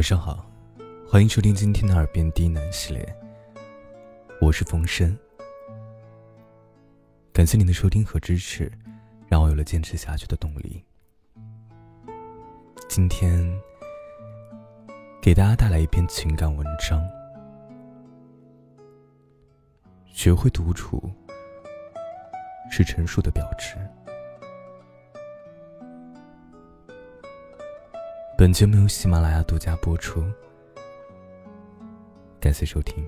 晚上好，欢迎收听今天的耳边低喃系列。我是风声，感谢您的收听和支持，让我有了坚持下去的动力。今天给大家带来一篇情感文章，学会独处是成熟的标志。本节目由喜马拉雅独家播出，感谢收听。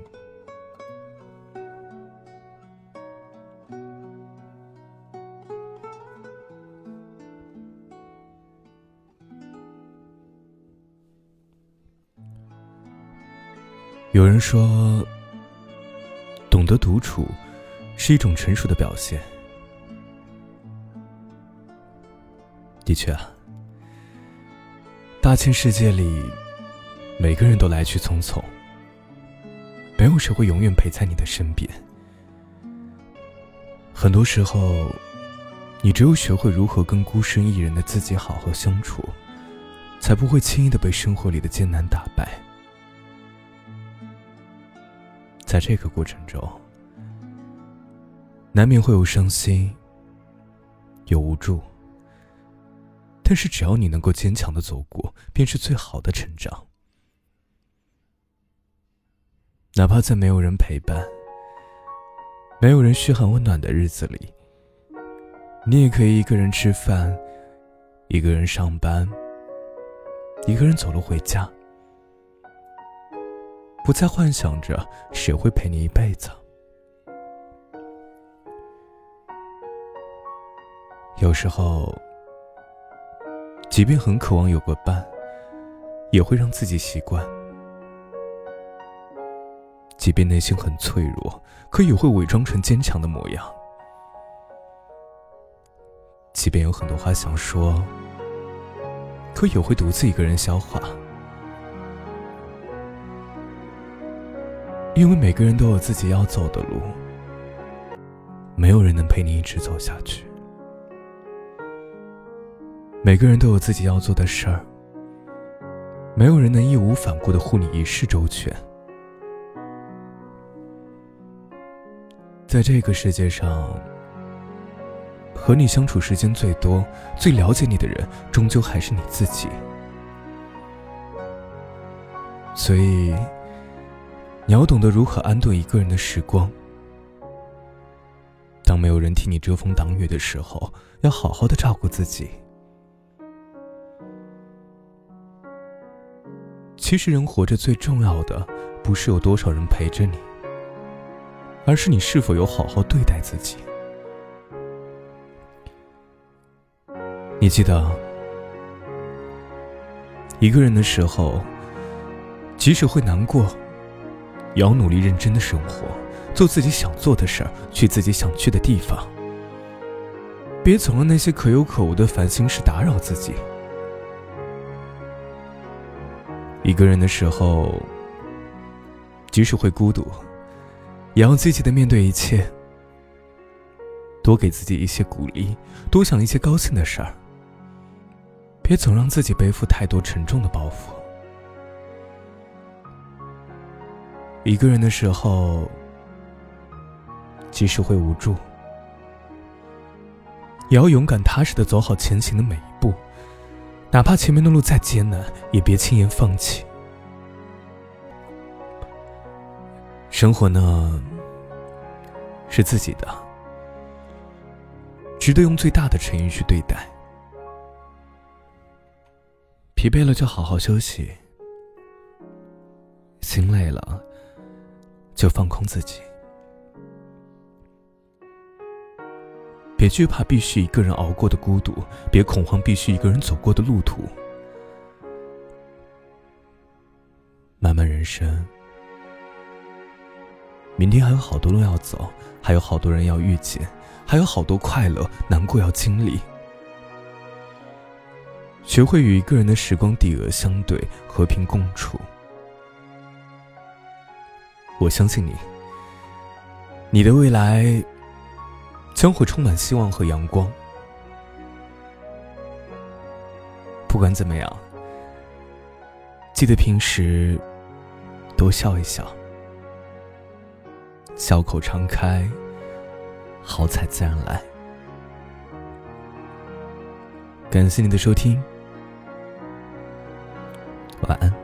有人说，懂得独处是一种成熟的表现。的确啊。大千世界里，每个人都来去匆匆，没有谁会永远陪在你的身边。很多时候，你只有学会如何跟孤身一人的自己好好相处，才不会轻易的被生活里的艰难打败。在这个过程中，难免会有伤心，有无助。但是，只要你能够坚强的走过，便是最好的成长。哪怕在没有人陪伴、没有人嘘寒问暖的日子里，你也可以一个人吃饭，一个人上班，一个人走路回家，不再幻想着谁会陪你一辈子。有时候。即便很渴望有个伴，也会让自己习惯；即便内心很脆弱，可也会伪装成坚强的模样；即便有很多话想说，可也会独自一个人消化。因为每个人都有自己要走的路，没有人能陪你一直走下去。每个人都有自己要做的事儿，没有人能义无反顾的护你一世周全。在这个世界上，和你相处时间最多、最了解你的人，终究还是你自己。所以，你要懂得如何安顿一个人的时光。当没有人替你遮风挡雨的时候，要好好的照顾自己。其实，人活着最重要的，不是有多少人陪着你，而是你是否有好好对待自己。你记得，一个人的时候，即使会难过，也要努力认真的生活，做自己想做的事儿，去自己想去的地方，别总让那些可有可无的烦心事打扰自己。一个人的时候，即使会孤独，也要积极的面对一切。多给自己一些鼓励，多想一些高兴的事儿。别总让自己背负太多沉重的包袱。一个人的时候，即使会无助，也要勇敢踏实的走好前行的每一步。哪怕前面的路再艰难，也别轻言放弃。生活呢，是自己的，值得用最大的诚意去对待。疲惫了就好好休息，心累了就放空自己。别惧怕必须一个人熬过的孤独，别恐慌必须一个人走过的路途。漫漫人生，明天还有好多路要走，还有好多人要遇见，还有好多快乐、难过要经历。学会与一个人的时光抵额相对，和平共处。我相信你，你的未来。将会充满希望和阳光。不管怎么样，记得平时多笑一笑，笑口常开，好彩自然来。感谢你的收听，晚安。